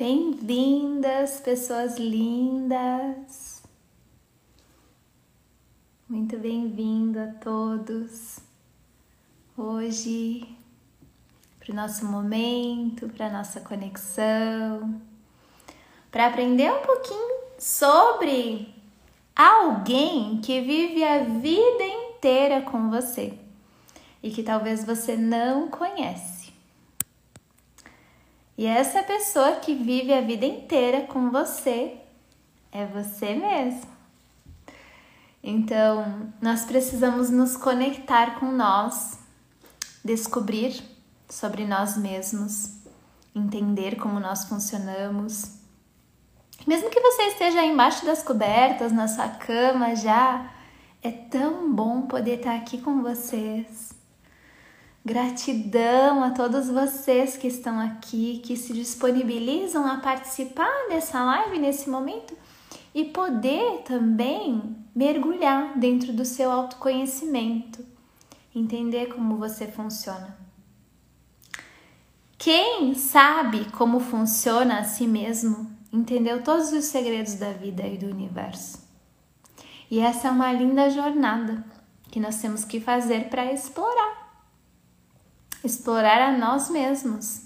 Bem-vindas, pessoas lindas. Muito bem-vindo a todos. Hoje, para o nosso momento, para a nossa conexão, para aprender um pouquinho sobre alguém que vive a vida inteira com você e que talvez você não conhece. E essa pessoa que vive a vida inteira com você é você mesmo. Então, nós precisamos nos conectar com nós, descobrir sobre nós mesmos, entender como nós funcionamos. Mesmo que você esteja embaixo das cobertas, na sua cama já, é tão bom poder estar aqui com vocês Gratidão a todos vocês que estão aqui, que se disponibilizam a participar dessa live nesse momento e poder também mergulhar dentro do seu autoconhecimento, entender como você funciona. Quem sabe como funciona a si mesmo, entendeu todos os segredos da vida e do universo. E essa é uma linda jornada que nós temos que fazer para explorar explorar a nós mesmos.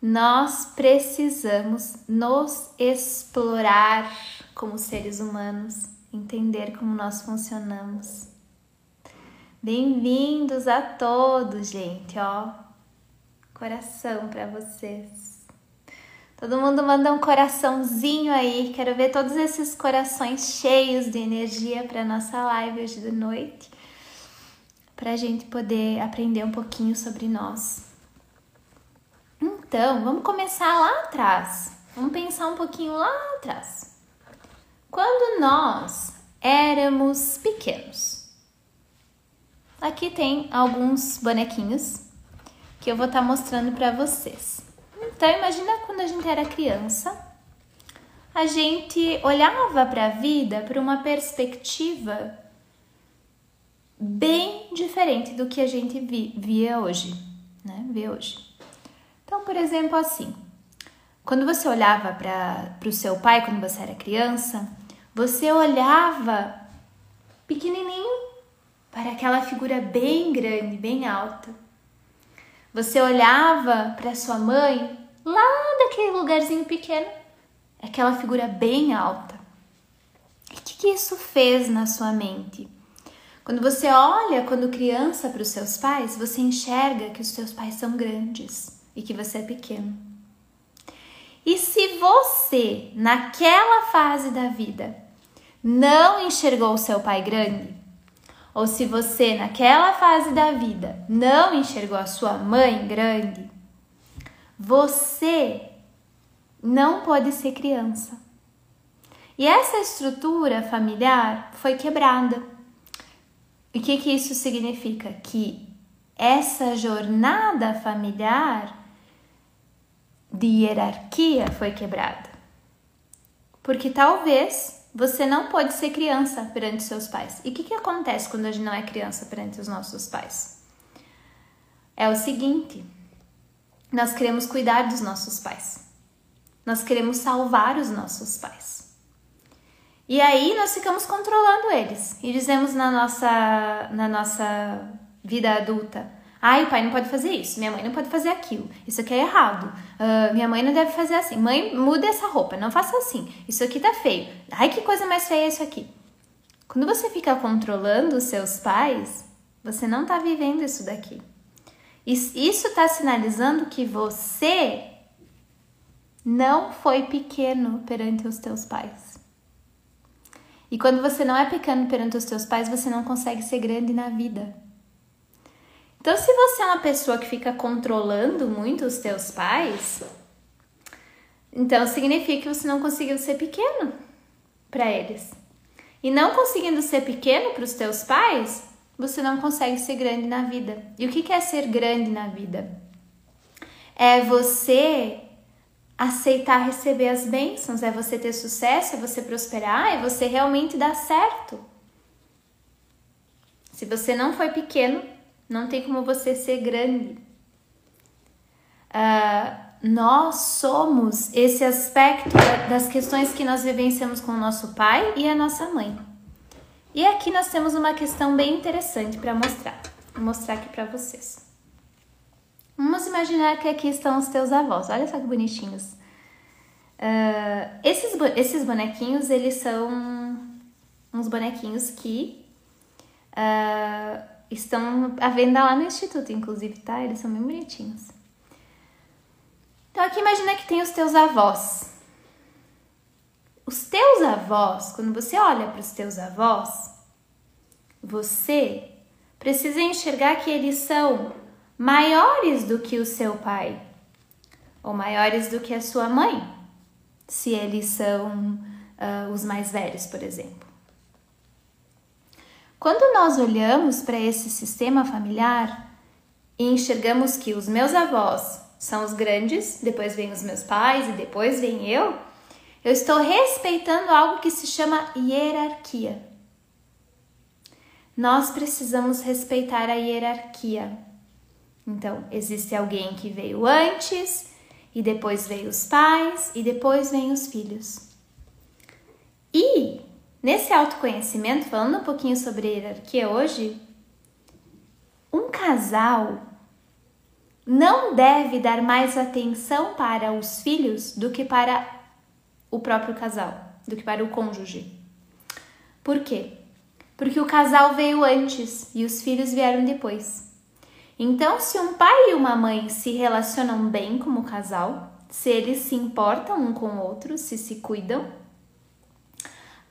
Nós precisamos nos explorar como seres humanos, entender como nós funcionamos. Bem-vindos a todos, gente, ó. Coração para vocês. Todo mundo manda um coraçãozinho aí. Quero ver todos esses corações cheios de energia para nossa live hoje de noite para a gente poder aprender um pouquinho sobre nós. Então, vamos começar lá atrás. Vamos pensar um pouquinho lá atrás. Quando nós éramos pequenos. Aqui tem alguns bonequinhos que eu vou estar tá mostrando para vocês. Então, imagina quando a gente era criança, a gente olhava para a vida por uma perspectiva bem diferente do que a gente vi, via hoje, né? Vê hoje. Então, por exemplo, assim, quando você olhava para o seu pai quando você era criança, você olhava pequenininho para aquela figura bem grande, bem alta. Você olhava para sua mãe lá daquele lugarzinho pequeno, aquela figura bem alta. E o que, que isso fez na sua mente? Quando você olha quando criança para os seus pais, você enxerga que os seus pais são grandes e que você é pequeno. E se você, naquela fase da vida, não enxergou o seu pai grande, ou se você, naquela fase da vida, não enxergou a sua mãe grande, você não pode ser criança. E essa estrutura familiar foi quebrada. E o que, que isso significa? Que essa jornada familiar de hierarquia foi quebrada. Porque talvez você não pode ser criança perante seus pais. E o que, que acontece quando a gente não é criança perante os nossos pais? É o seguinte: nós queremos cuidar dos nossos pais, nós queremos salvar os nossos pais. E aí nós ficamos controlando eles e dizemos na nossa, na nossa vida adulta: ai, o pai não pode fazer isso, minha mãe não pode fazer aquilo, isso aqui é errado, uh, minha mãe não deve fazer assim, mãe, muda essa roupa, não faça assim, isso aqui tá feio, ai, que coisa mais feia é isso aqui. Quando você fica controlando os seus pais, você não tá vivendo isso daqui. Isso está sinalizando que você não foi pequeno perante os teus pais. E quando você não é pequeno perante os teus pais, você não consegue ser grande na vida. Então, se você é uma pessoa que fica controlando muito os teus pais, então significa que você não conseguiu ser pequeno para eles. E não conseguindo ser pequeno para os teus pais, você não consegue ser grande na vida. E o que é ser grande na vida? É você aceitar receber as bênçãos, é você ter sucesso, é você prosperar, é você realmente dar certo. Se você não foi pequeno, não tem como você ser grande. Uh, nós somos esse aspecto das questões que nós vivenciamos com o nosso pai e a nossa mãe. E aqui nós temos uma questão bem interessante para mostrar. Vou mostrar aqui para vocês. Vamos imaginar que aqui estão os teus avós. Olha só que bonitinhos. Uh, esses, esses bonequinhos, eles são uns bonequinhos que uh, estão à venda lá no Instituto, inclusive, tá? Eles são bem bonitinhos. Então aqui imagina que tem os teus avós. Os teus avós, quando você olha para os teus avós, você precisa enxergar que eles são maiores do que o seu pai ou maiores do que a sua mãe, se eles são uh, os mais velhos, por exemplo. Quando nós olhamos para esse sistema familiar e enxergamos que os meus avós são os grandes, depois vem os meus pais e depois vem eu, eu estou respeitando algo que se chama hierarquia. Nós precisamos respeitar a hierarquia. Então, existe alguém que veio antes, e depois veio os pais, e depois vem os filhos. E nesse autoconhecimento, falando um pouquinho sobre hierarquia hoje, um casal não deve dar mais atenção para os filhos do que para o próprio casal, do que para o cônjuge. Por quê? Porque o casal veio antes e os filhos vieram depois. Então, se um pai e uma mãe se relacionam bem como casal, se eles se importam um com o outro, se se cuidam,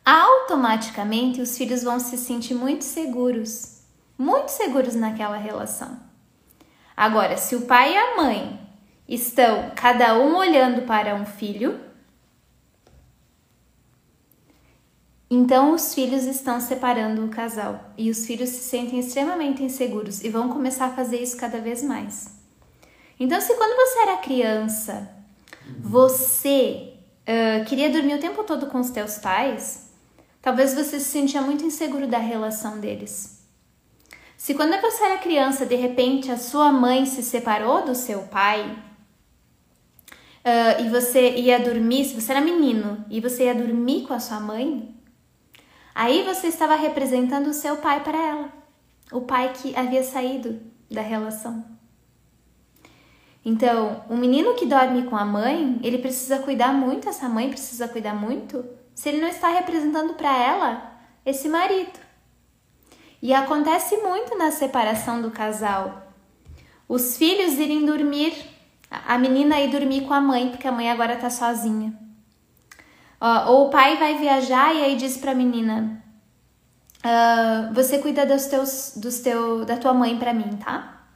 automaticamente os filhos vão se sentir muito seguros, muito seguros naquela relação. Agora, se o pai e a mãe estão cada um olhando para um filho, então os filhos estão separando o casal e os filhos se sentem extremamente inseguros e vão começar a fazer isso cada vez mais. Então, se quando você era criança, você uh, queria dormir o tempo todo com os teus pais, talvez você se sentia muito inseguro da relação deles. Se quando você era criança, de repente a sua mãe se separou do seu pai uh, e você ia dormir, se você era menino e você ia dormir com a sua mãe, aí você estava representando o seu pai para ela, o pai que havia saído da relação. Então, um menino que dorme com a mãe, ele precisa cuidar muito, essa mãe precisa cuidar muito, se ele não está representando para ela esse marido. E acontece muito na separação do casal. Os filhos irem dormir, a menina ir dormir com a mãe, porque a mãe agora tá sozinha. Ou o pai vai viajar e aí diz pra menina: uh, Você cuida dos teus, dos teu, da tua mãe pra mim, tá?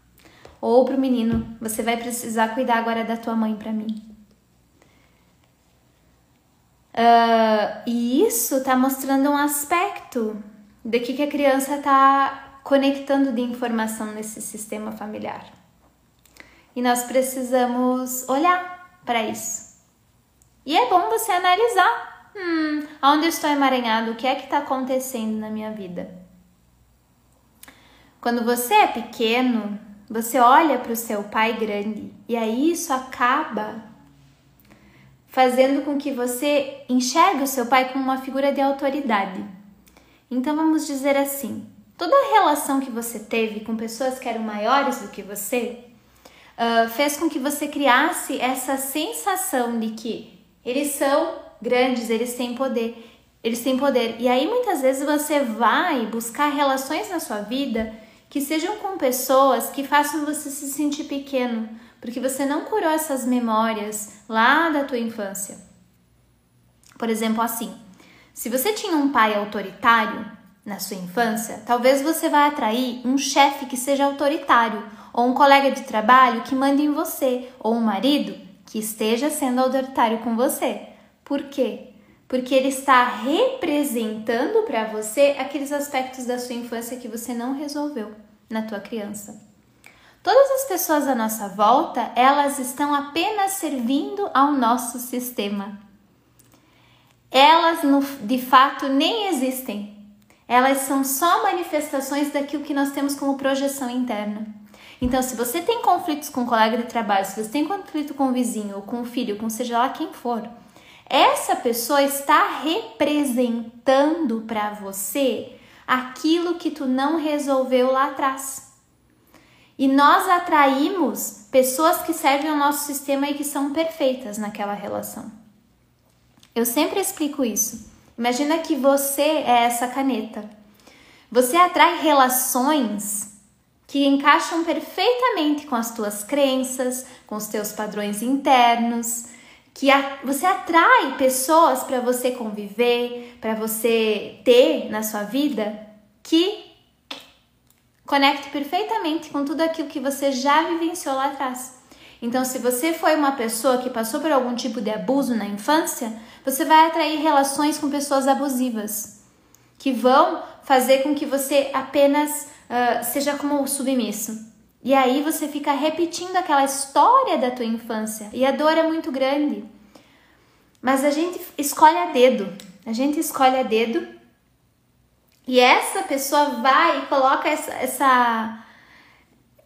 Ou pro menino: Você vai precisar cuidar agora da tua mãe pra mim. Uh, e isso tá mostrando um aspecto do que, que a criança está conectando de informação nesse sistema familiar. E nós precisamos olhar para isso. E é bom você analisar: hum, onde estou emaranhado? O que é que está acontecendo na minha vida? Quando você é pequeno, você olha para o seu pai grande e aí isso acaba fazendo com que você enxergue o seu pai como uma figura de autoridade. Então vamos dizer assim: toda a relação que você teve com pessoas que eram maiores do que você uh, fez com que você criasse essa sensação de que eles são grandes, eles têm poder, eles têm poder. E aí muitas vezes você vai buscar relações na sua vida que sejam com pessoas que façam você se sentir pequeno, porque você não curou essas memórias lá da tua infância. Por exemplo, assim, se você tinha um pai autoritário na sua infância, talvez você vá atrair um chefe que seja autoritário, ou um colega de trabalho que mande em você, ou um marido que esteja sendo autoritário com você. Por quê? Porque ele está representando para você aqueles aspectos da sua infância que você não resolveu na tua criança. Todas as pessoas à nossa volta, elas estão apenas servindo ao nosso sistema elas no, de fato nem existem. Elas são só manifestações daquilo que nós temos como projeção interna. Então, se você tem conflitos com um colega de trabalho, se você tem conflito com o vizinho, ou com o filho, com seja lá quem for, essa pessoa está representando para você aquilo que tu não resolveu lá atrás. E nós atraímos pessoas que servem ao nosso sistema e que são perfeitas naquela relação. Eu sempre explico isso. Imagina que você é essa caneta. Você atrai relações que encaixam perfeitamente com as tuas crenças, com os teus padrões internos, que a, você atrai pessoas para você conviver, para você ter na sua vida que conecte perfeitamente com tudo aquilo que você já vivenciou lá atrás. Então, se você foi uma pessoa que passou por algum tipo de abuso na infância, você vai atrair relações com pessoas abusivas, que vão fazer com que você apenas uh, seja como submisso. E aí você fica repetindo aquela história da tua infância e a dor é muito grande. Mas a gente escolhe a dedo. A gente escolhe a dedo e essa pessoa vai e coloca essa, essa,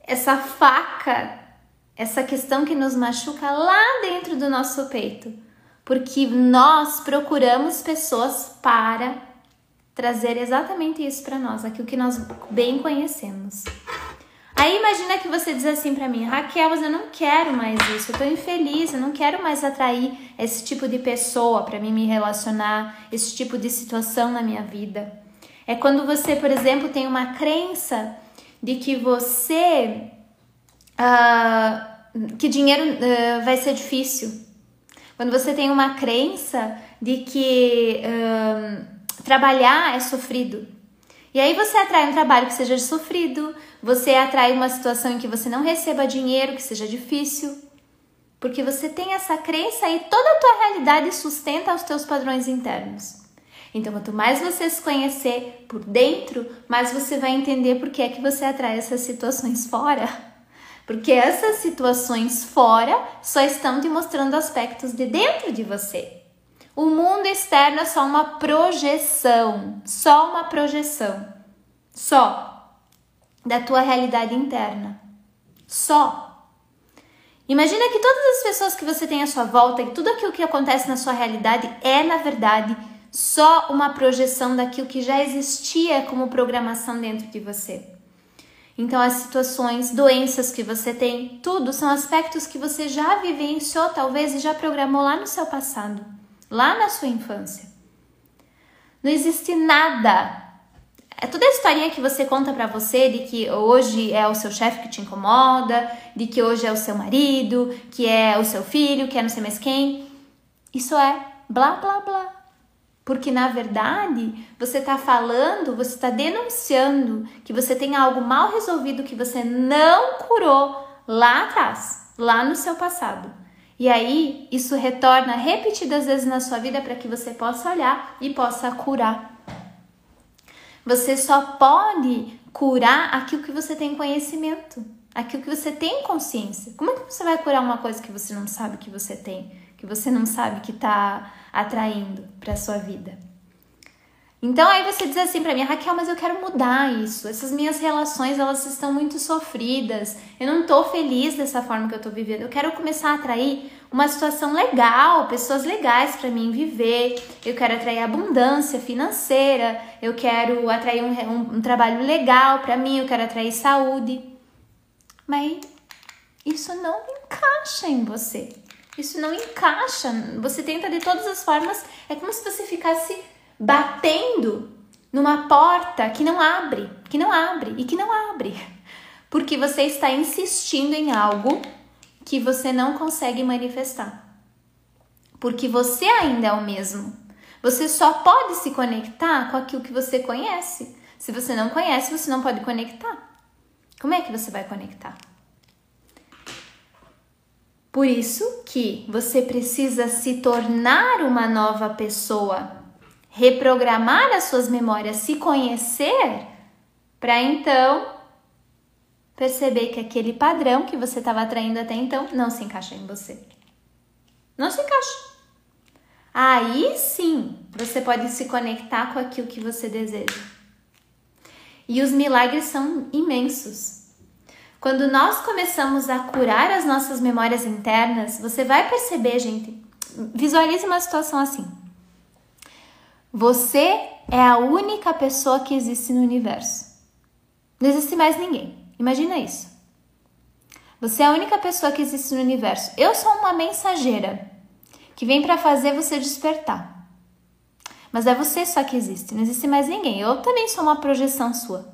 essa faca, essa questão que nos machuca lá dentro do nosso peito. Porque nós procuramos pessoas para trazer exatamente isso para nós, aquilo que nós bem conhecemos. Aí imagina que você diz assim para mim, Raquel, mas eu não quero mais isso, eu tô infeliz, eu não quero mais atrair esse tipo de pessoa para mim me relacionar, esse tipo de situação na minha vida. É quando você, por exemplo, tem uma crença de que você uh, que dinheiro uh, vai ser difícil. Quando você tem uma crença de que uh, trabalhar é sofrido. E aí você atrai um trabalho que seja sofrido, você atrai uma situação em que você não receba dinheiro, que seja difícil. Porque você tem essa crença e toda a tua realidade sustenta os teus padrões internos. Então, quanto mais você se conhecer por dentro, mais você vai entender por que é que você atrai essas situações fora. Porque essas situações fora só estão te mostrando aspectos de dentro de você. O mundo externo é só uma projeção, só uma projeção, só da tua realidade interna. Só. Imagina que todas as pessoas que você tem à sua volta, que tudo aquilo que acontece na sua realidade é, na verdade, só uma projeção daquilo que já existia como programação dentro de você. Então, as situações, doenças que você tem, tudo são aspectos que você já vivenciou, talvez, e já programou lá no seu passado, lá na sua infância. Não existe nada. É toda a historinha que você conta para você de que hoje é o seu chefe que te incomoda, de que hoje é o seu marido, que é o seu filho, que é não sei mais quem. Isso é blá blá blá. Porque na verdade você está falando, você está denunciando que você tem algo mal resolvido que você não curou lá atrás, lá no seu passado. E aí isso retorna repetidas vezes na sua vida para que você possa olhar e possa curar. Você só pode curar aquilo que você tem conhecimento, aquilo que você tem consciência. Como é que você vai curar uma coisa que você não sabe que você tem? que você não sabe que está atraindo para sua vida. Então aí você diz assim para mim, Raquel, mas eu quero mudar isso. Essas minhas relações, elas estão muito sofridas. Eu não tô feliz dessa forma que eu tô vivendo. Eu quero começar a atrair uma situação legal, pessoas legais para mim viver. Eu quero atrair abundância financeira. Eu quero atrair um, um, um trabalho legal para mim. Eu quero atrair saúde. Mas isso não encaixa em você. Isso não encaixa. Você tenta de todas as formas. É como se você ficasse batendo numa porta que não abre, que não abre e que não abre. Porque você está insistindo em algo que você não consegue manifestar. Porque você ainda é o mesmo. Você só pode se conectar com aquilo que você conhece. Se você não conhece, você não pode conectar. Como é que você vai conectar? Por isso que você precisa se tornar uma nova pessoa, reprogramar as suas memórias, se conhecer, para então perceber que aquele padrão que você estava atraindo até então não se encaixa em você. Não se encaixa. Aí sim você pode se conectar com aquilo que você deseja. E os milagres são imensos. Quando nós começamos a curar as nossas memórias internas, você vai perceber, gente. Visualize uma situação assim. Você é a única pessoa que existe no universo. Não existe mais ninguém. Imagina isso. Você é a única pessoa que existe no universo. Eu sou uma mensageira que vem para fazer você despertar. Mas é você só que existe, não existe mais ninguém. Eu também sou uma projeção sua.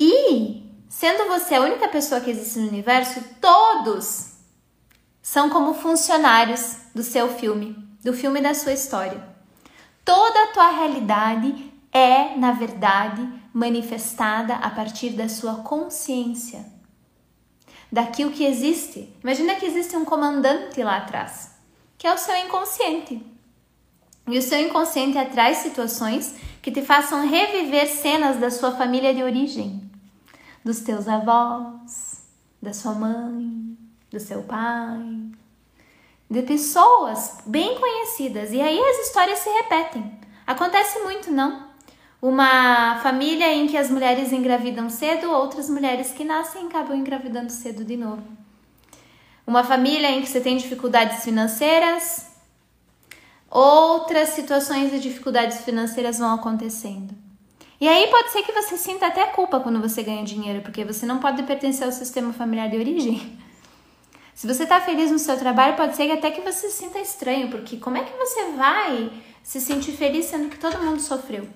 E Sendo você a única pessoa que existe no universo, todos são como funcionários do seu filme, do filme da sua história. Toda a tua realidade é, na verdade, manifestada a partir da sua consciência, daquilo que existe. Imagina que existe um comandante lá atrás, que é o seu inconsciente. E o seu inconsciente atrai situações que te façam reviver cenas da sua família de origem dos teus avós, da sua mãe, do seu pai, de pessoas bem conhecidas. E aí as histórias se repetem. Acontece muito, não? Uma família em que as mulheres engravidam cedo, outras mulheres que nascem acabam engravidando cedo de novo. Uma família em que você tem dificuldades financeiras, outras situações de dificuldades financeiras vão acontecendo. E aí pode ser que você sinta até culpa quando você ganha dinheiro, porque você não pode pertencer ao sistema familiar de origem. Se você está feliz no seu trabalho, pode ser que até que você se sinta estranho, porque como é que você vai se sentir feliz sendo que todo mundo sofreu?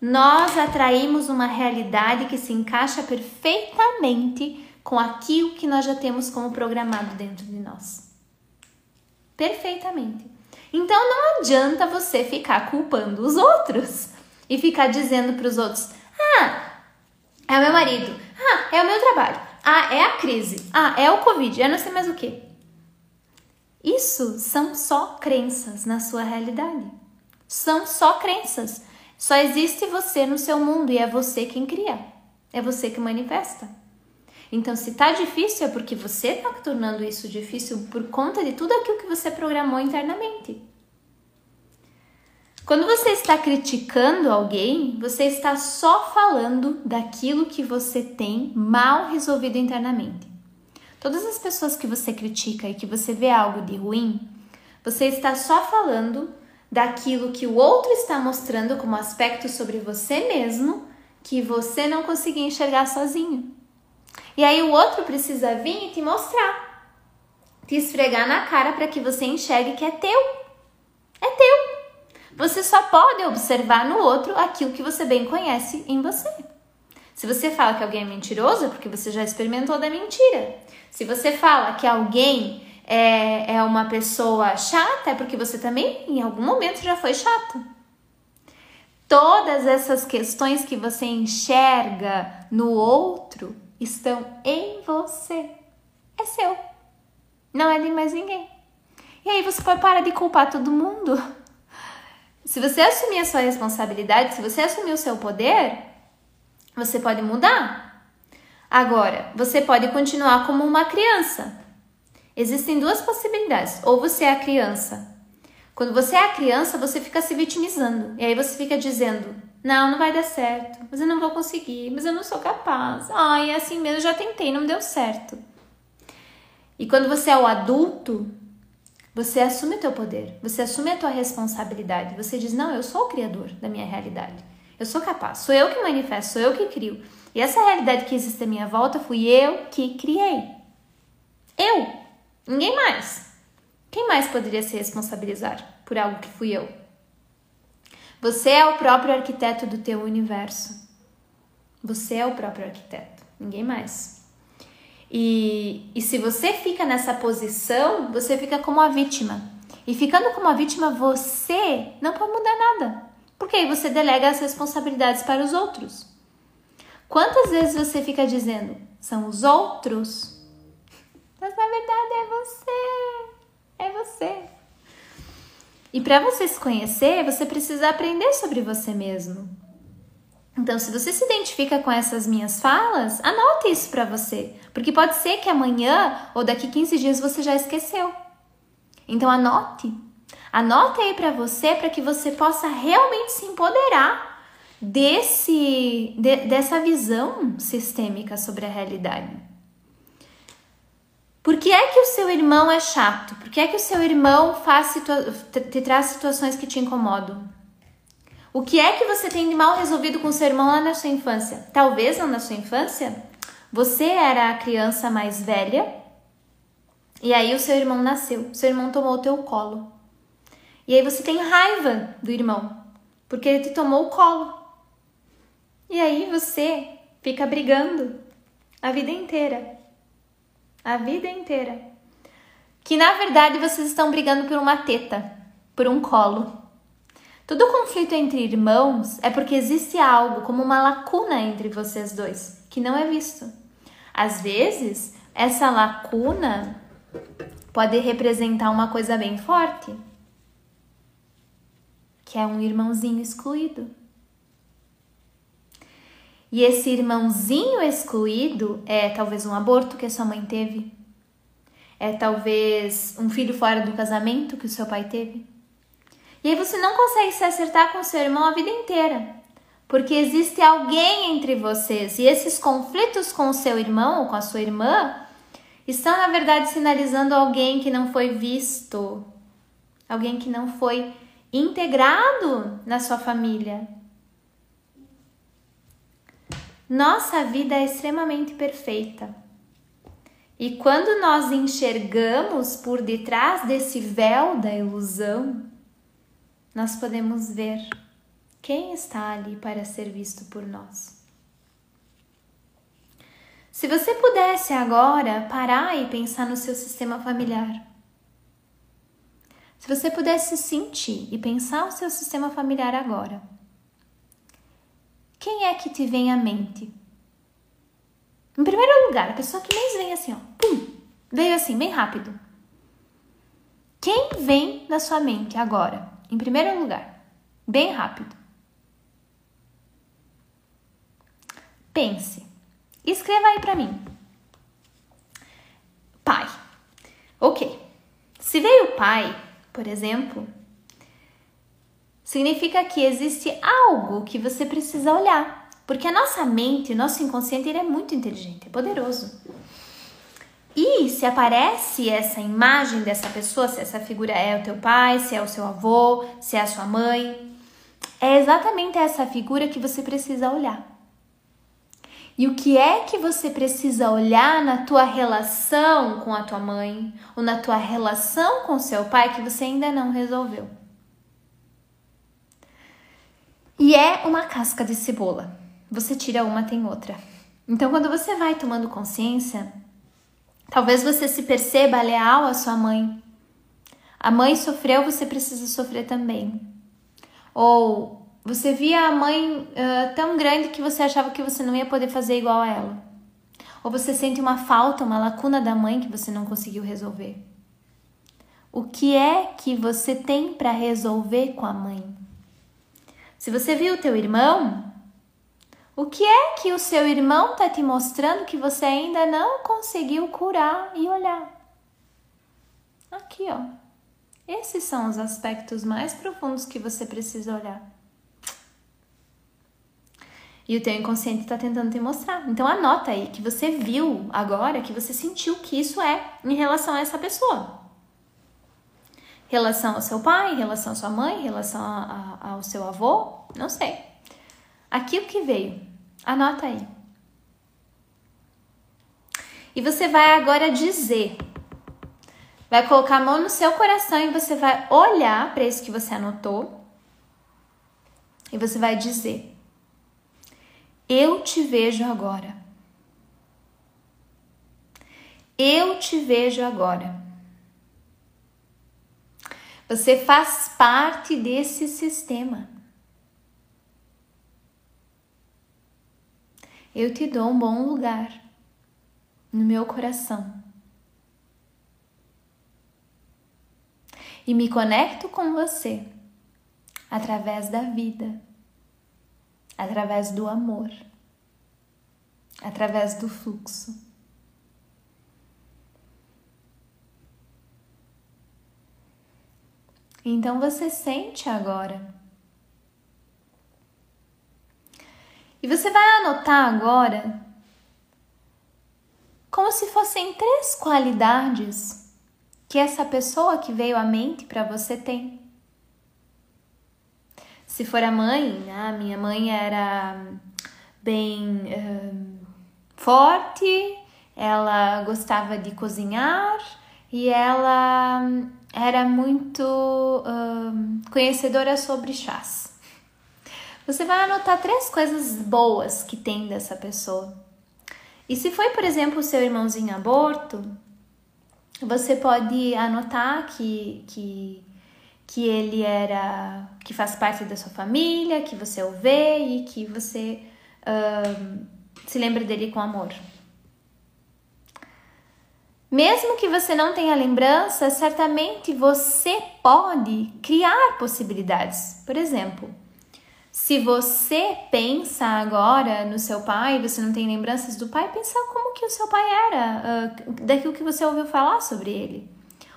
Nós atraímos uma realidade que se encaixa perfeitamente com aquilo que nós já temos como programado dentro de nós. Perfeitamente. Então não adianta você ficar culpando os outros e ficar dizendo para os outros: ah, é o meu marido, ah, é o meu trabalho, ah, é a crise, ah, é o Covid, eu não sei mais o que. Isso são só crenças na sua realidade. São só crenças. Só existe você no seu mundo e é você quem cria. É você que manifesta. Então, se tá difícil, é porque você tá tornando isso difícil por conta de tudo aquilo que você programou internamente. Quando você está criticando alguém, você está só falando daquilo que você tem mal resolvido internamente. Todas as pessoas que você critica e que você vê algo de ruim, você está só falando daquilo que o outro está mostrando como aspecto sobre você mesmo que você não conseguia enxergar sozinho. E aí o outro precisa vir e te mostrar, te esfregar na cara para que você enxergue que é teu. É teu. Você só pode observar no outro aquilo que você bem conhece em você. Se você fala que alguém é mentiroso, é porque você já experimentou da mentira. Se você fala que alguém é, é uma pessoa chata, é porque você também em algum momento já foi chato. Todas essas questões que você enxerga no outro estão em você. É seu. Não é de mais ninguém. E aí você pode parar de culpar todo mundo. Se você assumir a sua responsabilidade, se você assumir o seu poder, você pode mudar. Agora, você pode continuar como uma criança. Existem duas possibilidades. Ou você é a criança. Quando você é a criança, você fica se vitimizando. E aí você fica dizendo: Não, não vai dar certo. Mas eu não vou conseguir. Mas eu não sou capaz. Ai, é assim mesmo, já tentei, não deu certo. E quando você é o adulto, você assume o teu poder, você assume a tua responsabilidade. Você diz: "Não, eu sou o criador da minha realidade. Eu sou capaz, sou eu que manifesto, sou eu que crio. E essa realidade que existe à minha volta fui eu que criei. Eu, ninguém mais. Quem mais poderia se responsabilizar por algo que fui eu? Você é o próprio arquiteto do teu universo. Você é o próprio arquiteto, ninguém mais. E, e se você fica nessa posição, você fica como a vítima. E ficando como a vítima, você não pode mudar nada. Porque aí você delega as responsabilidades para os outros. Quantas vezes você fica dizendo, são os outros? Mas na verdade é você. É você. E para você se conhecer, você precisa aprender sobre você mesmo. Então, se você se identifica com essas minhas falas, anote isso para você, porque pode ser que amanhã ou daqui 15 dias você já esqueceu. Então, anote. Anote aí para você para que você possa realmente se empoderar desse de, dessa visão sistêmica sobre a realidade. Por que é que o seu irmão é chato? Por que é que o seu irmão faz te traz situações que te incomodam? O que é que você tem de mal resolvido com seu irmão lá na sua infância? Talvez lá na sua infância você era a criança mais velha e aí o seu irmão nasceu, seu irmão tomou o teu colo. E aí você tem raiva do irmão, porque ele te tomou o colo. E aí você fica brigando a vida inteira a vida inteira. Que na verdade vocês estão brigando por uma teta, por um colo. Todo conflito entre irmãos é porque existe algo como uma lacuna entre vocês dois que não é visto. Às vezes, essa lacuna pode representar uma coisa bem forte, que é um irmãozinho excluído. E esse irmãozinho excluído é talvez um aborto que a sua mãe teve. É talvez um filho fora do casamento que o seu pai teve. E aí você não consegue se acertar com seu irmão a vida inteira. Porque existe alguém entre vocês e esses conflitos com o seu irmão ou com a sua irmã estão na verdade sinalizando alguém que não foi visto, alguém que não foi integrado na sua família, nossa vida é extremamente perfeita. E quando nós enxergamos por detrás desse véu da ilusão, nós podemos ver quem está ali para ser visto por nós. Se você pudesse agora parar e pensar no seu sistema familiar, se você pudesse sentir e pensar o seu sistema familiar agora, quem é que te vem à mente? Em primeiro lugar, a pessoa que mais vem assim, ó, pum, veio assim, bem rápido. Quem vem na sua mente agora? Em primeiro lugar, bem rápido. Pense. Escreva aí para mim. Pai. Ok. Se veio pai, por exemplo, significa que existe algo que você precisa olhar. Porque a nossa mente, nosso inconsciente, ele é muito inteligente, é poderoso. E se aparece essa imagem dessa pessoa, se essa figura é o teu pai, se é o seu avô, se é a sua mãe, é exatamente essa figura que você precisa olhar. E o que é que você precisa olhar na tua relação com a tua mãe ou na tua relação com o seu pai que você ainda não resolveu? E é uma casca de cebola. Você tira uma, tem outra. Então, quando você vai tomando consciência, talvez você se perceba leal à sua mãe. A mãe sofreu, você precisa sofrer também. Ou você via a mãe uh, tão grande que você achava que você não ia poder fazer igual a ela. Ou você sente uma falta, uma lacuna da mãe que você não conseguiu resolver. O que é que você tem para resolver com a mãe? Se você viu o teu irmão, o que é que o seu irmão está te mostrando que você ainda não conseguiu curar e olhar? Aqui, ó. Esses são os aspectos mais profundos que você precisa olhar. E o teu inconsciente está tentando te mostrar. Então anota aí que você viu agora, que você sentiu que isso é em relação a essa pessoa relação ao seu pai, relação à sua mãe, relação a, a, ao seu avô, não sei. Aqui o que veio, anota aí. E você vai agora dizer, vai colocar a mão no seu coração e você vai olhar para isso que você anotou e você vai dizer: Eu te vejo agora. Eu te vejo agora. Você faz parte desse sistema. Eu te dou um bom lugar no meu coração. E me conecto com você através da vida, através do amor, através do fluxo. Então você sente agora E você vai anotar agora como se fossem três qualidades que essa pessoa que veio à mente para você tem. Se for a mãe, né? minha mãe era bem uh, forte, ela gostava de cozinhar e ela era muito uh, conhecedora sobre chás. Você vai anotar três coisas boas que tem dessa pessoa. E se foi, por exemplo, o seu irmãozinho aborto, você pode anotar que, que, que ele era. que faz parte da sua família, que você o vê e que você se lembra dele com amor. Mesmo que você não tenha lembrança, certamente você pode criar possibilidades. Por exemplo, se você pensa agora no seu pai, você não tem lembranças do pai, pensa como que o seu pai era, uh, daquilo que você ouviu falar sobre ele.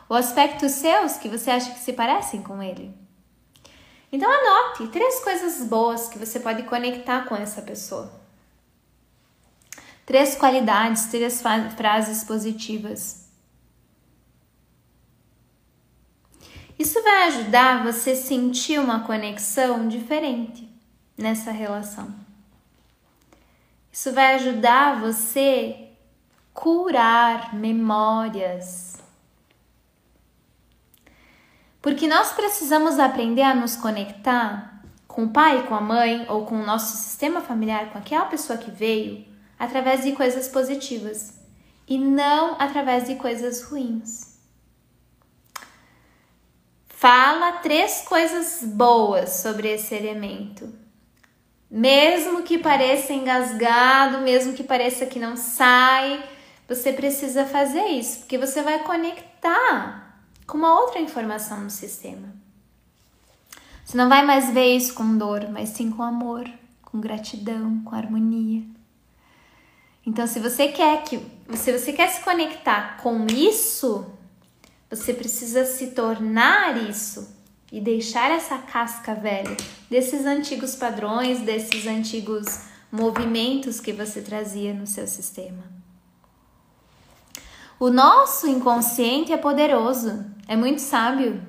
Ou aspectos seus que você acha que se parecem com ele. Então anote três coisas boas que você pode conectar com essa pessoa. Três qualidades, três frases positivas. Isso vai ajudar você a sentir uma conexão diferente nessa relação. Isso vai ajudar você curar memórias. Porque nós precisamos aprender a nos conectar com o pai, com a mãe ou com o nosso sistema familiar, com aquela pessoa que veio, através de coisas positivas e não através de coisas ruins. Fala três coisas boas sobre esse elemento. Mesmo que pareça engasgado, mesmo que pareça que não sai, você precisa fazer isso, porque você vai conectar com uma outra informação no sistema. Você não vai mais ver isso com dor, mas sim com amor, com gratidão, com harmonia. Então, se você quer que, se você quer se conectar com isso, você precisa se tornar isso e deixar essa casca velha desses antigos padrões, desses antigos movimentos que você trazia no seu sistema. O nosso inconsciente é poderoso, é muito sábio.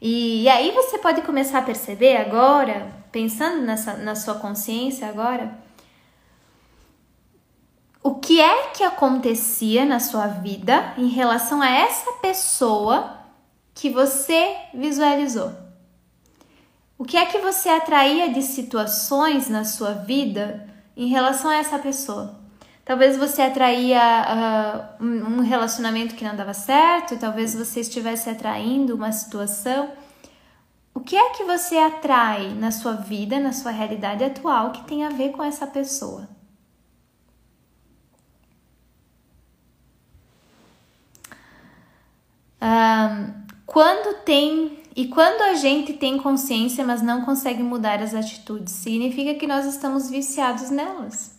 E, aí você pode começar a perceber agora, pensando nessa, na sua consciência agora, o que é que acontecia na sua vida em relação a essa pessoa que você visualizou? O que é que você atraía de situações na sua vida em relação a essa pessoa? Talvez você atraía uh, um relacionamento que não dava certo, talvez você estivesse atraindo uma situação. O que é que você atrai na sua vida, na sua realidade atual, que tem a ver com essa pessoa? Quando tem e quando a gente tem consciência, mas não consegue mudar as atitudes, significa que nós estamos viciados nelas.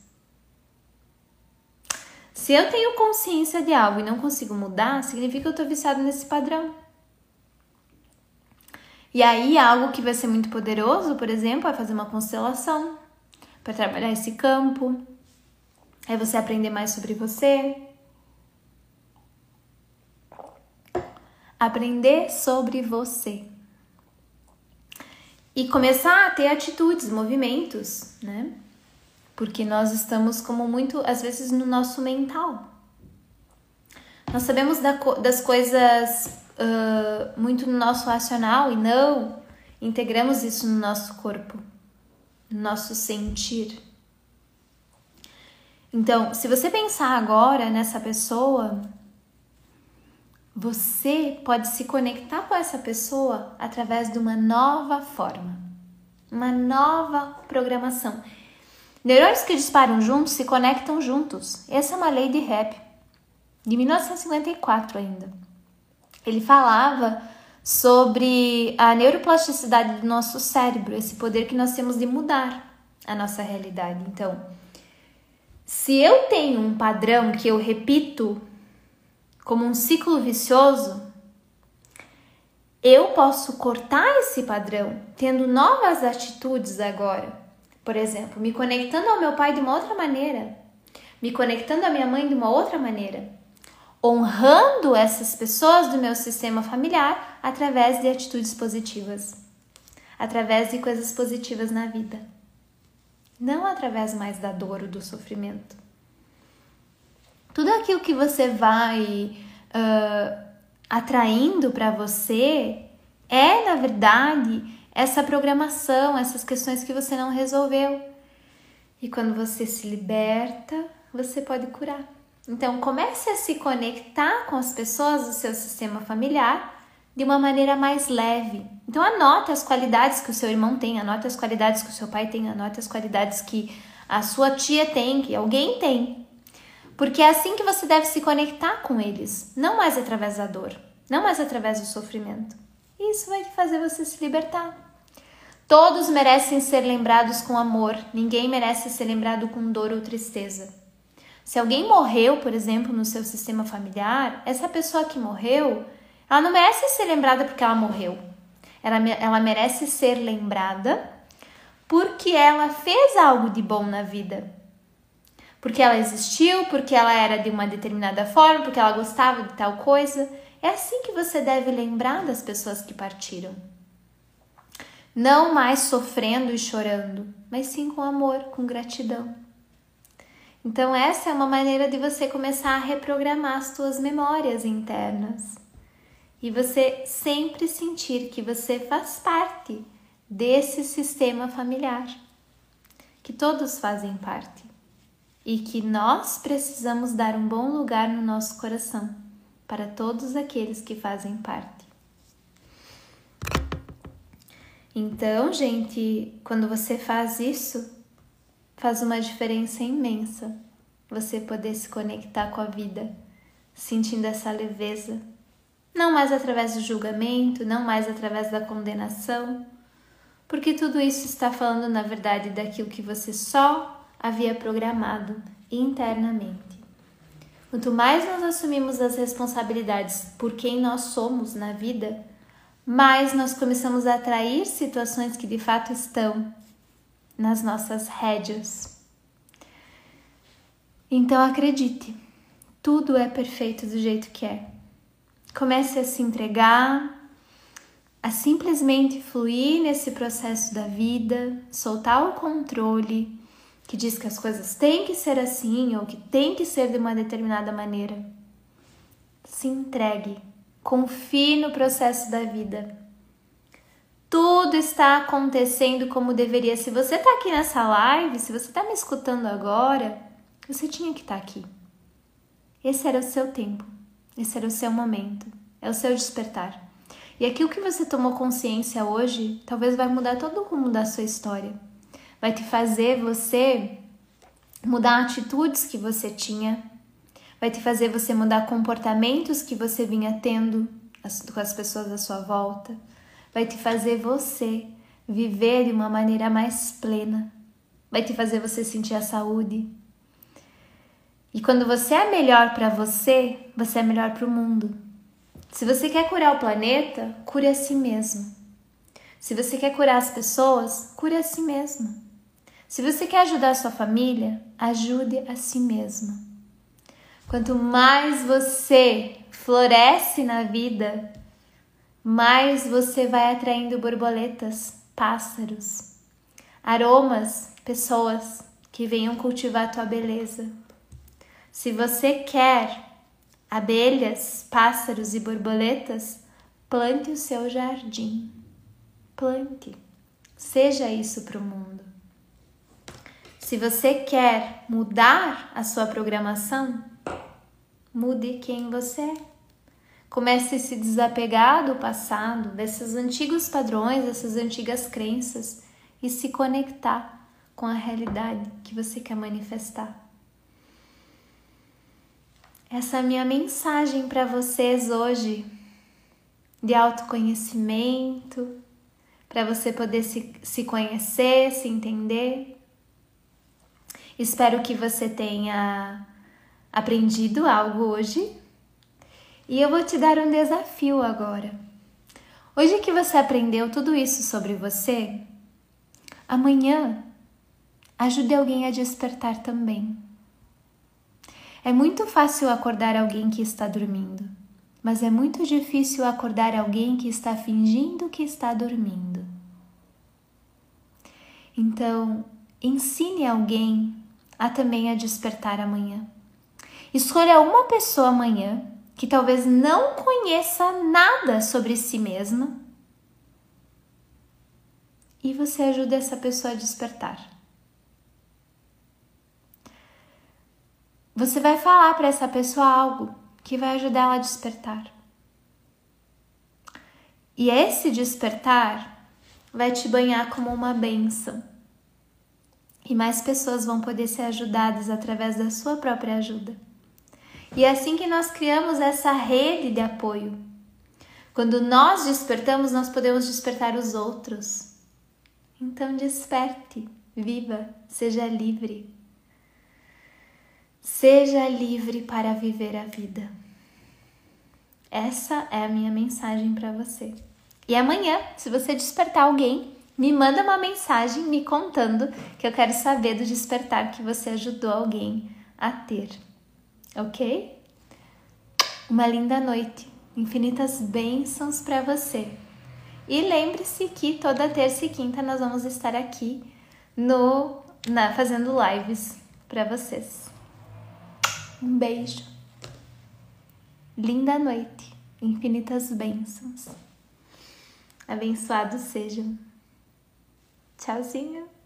Se eu tenho consciência de algo e não consigo mudar, significa que eu estou viciado nesse padrão. E aí, algo que vai ser muito poderoso, por exemplo, é fazer uma constelação para trabalhar esse campo. É você aprender mais sobre você, aprender sobre você e começar a ter atitudes, movimentos, né? Porque nós estamos como muito, às vezes, no nosso mental. Nós sabemos das coisas uh, muito no nosso racional e não integramos isso no nosso corpo, no nosso sentir. Então, se você pensar agora nessa pessoa você pode se conectar com essa pessoa através de uma nova forma, uma nova programação. Neurônios que disparam juntos se conectam juntos. Essa é uma lei de Hebb, de 1954 ainda. Ele falava sobre a neuroplasticidade do nosso cérebro, esse poder que nós temos de mudar a nossa realidade. Então, se eu tenho um padrão que eu repito como um ciclo vicioso, eu posso cortar esse padrão tendo novas atitudes agora, Por exemplo, me conectando ao meu pai de uma outra maneira, me conectando à minha mãe de uma outra maneira, honrando essas pessoas do meu sistema familiar através de atitudes positivas, através de coisas positivas na vida, não através mais da dor ou do sofrimento. Tudo aquilo que você vai uh, atraindo para você é, na verdade, essa programação, essas questões que você não resolveu. E quando você se liberta, você pode curar. Então, comece a se conectar com as pessoas do seu sistema familiar de uma maneira mais leve. Então, anote as qualidades que o seu irmão tem, anote as qualidades que o seu pai tem, anote as qualidades que a sua tia tem, que alguém tem. Porque é assim que você deve se conectar com eles, não mais através da dor, não mais através do sofrimento. Isso vai fazer você se libertar. Todos merecem ser lembrados com amor, ninguém merece ser lembrado com dor ou tristeza. Se alguém morreu, por exemplo, no seu sistema familiar, essa pessoa que morreu, ela não merece ser lembrada porque ela morreu. Ela, ela merece ser lembrada porque ela fez algo de bom na vida. Porque ela existiu, porque ela era de uma determinada forma, porque ela gostava de tal coisa. É assim que você deve lembrar das pessoas que partiram. Não mais sofrendo e chorando, mas sim com amor, com gratidão. Então essa é uma maneira de você começar a reprogramar as suas memórias internas. E você sempre sentir que você faz parte desse sistema familiar, que todos fazem parte e que nós precisamos dar um bom lugar no nosso coração para todos aqueles que fazem parte. Então, gente, quando você faz isso, faz uma diferença imensa você poder se conectar com a vida, sentindo essa leveza, não mais através do julgamento, não mais através da condenação, porque tudo isso está falando na verdade daquilo que você só havia programado internamente. Quanto mais nós assumimos as responsabilidades por quem nós somos na vida, mais nós começamos a atrair situações que de fato estão nas nossas rédeas. Então acredite, tudo é perfeito do jeito que é. Comece a se entregar, a simplesmente fluir nesse processo da vida, soltar o controle que diz que as coisas têm que ser assim ou que tem que ser de uma determinada maneira. Se entregue, confie no processo da vida tudo está acontecendo como deveria. Se você está aqui nessa live, se você está me escutando agora, você tinha que estar tá aqui. Esse era o seu tempo, esse era o seu momento, é o seu despertar. E aquilo que você tomou consciência hoje, talvez vai mudar todo o rumo da sua história. Vai te fazer você mudar atitudes que você tinha, vai te fazer você mudar comportamentos que você vinha tendo com as pessoas à sua volta vai te fazer você viver de uma maneira mais plena, vai te fazer você sentir a saúde. E quando você é melhor para você, você é melhor para o mundo. Se você quer curar o planeta, cure a si mesmo. Se você quer curar as pessoas, cure a si mesmo. Se você quer ajudar a sua família, ajude a si mesmo. Quanto mais você floresce na vida, mais você vai atraindo borboletas, pássaros, aromas, pessoas que venham cultivar a tua beleza. Se você quer abelhas, pássaros e borboletas, plante o seu jardim. Plante. Seja isso para o mundo. Se você quer mudar a sua programação, mude quem você é. Comece a se desapegar do passado, desses antigos padrões, dessas antigas crenças e se conectar com a realidade que você quer manifestar. Essa é a minha mensagem para vocês hoje de autoconhecimento, para você poder se, se conhecer, se entender. Espero que você tenha aprendido algo hoje e eu vou te dar um desafio agora. Hoje que você aprendeu tudo isso sobre você, amanhã ajude alguém a despertar também. É muito fácil acordar alguém que está dormindo, mas é muito difícil acordar alguém que está fingindo que está dormindo. Então, ensine alguém a também a despertar amanhã. Escolha uma pessoa amanhã que talvez não conheça nada sobre si mesma e você ajuda essa pessoa a despertar. Você vai falar para essa pessoa algo que vai ajudar ela a despertar. E esse despertar vai te banhar como uma benção. E mais pessoas vão poder ser ajudadas através da sua própria ajuda. E é assim que nós criamos essa rede de apoio. Quando nós despertamos, nós podemos despertar os outros. Então desperte, viva, seja livre. Seja livre para viver a vida. Essa é a minha mensagem para você. E amanhã, se você despertar alguém, me manda uma mensagem me contando que eu quero saber do despertar que você ajudou alguém a ter. Ok? Uma linda noite, infinitas bênçãos para você. E lembre-se que toda terça e quinta nós vamos estar aqui no na fazendo lives para vocês. Um beijo. Linda noite. Infinitas bênçãos. Abençoados sejam. Tchauzinho.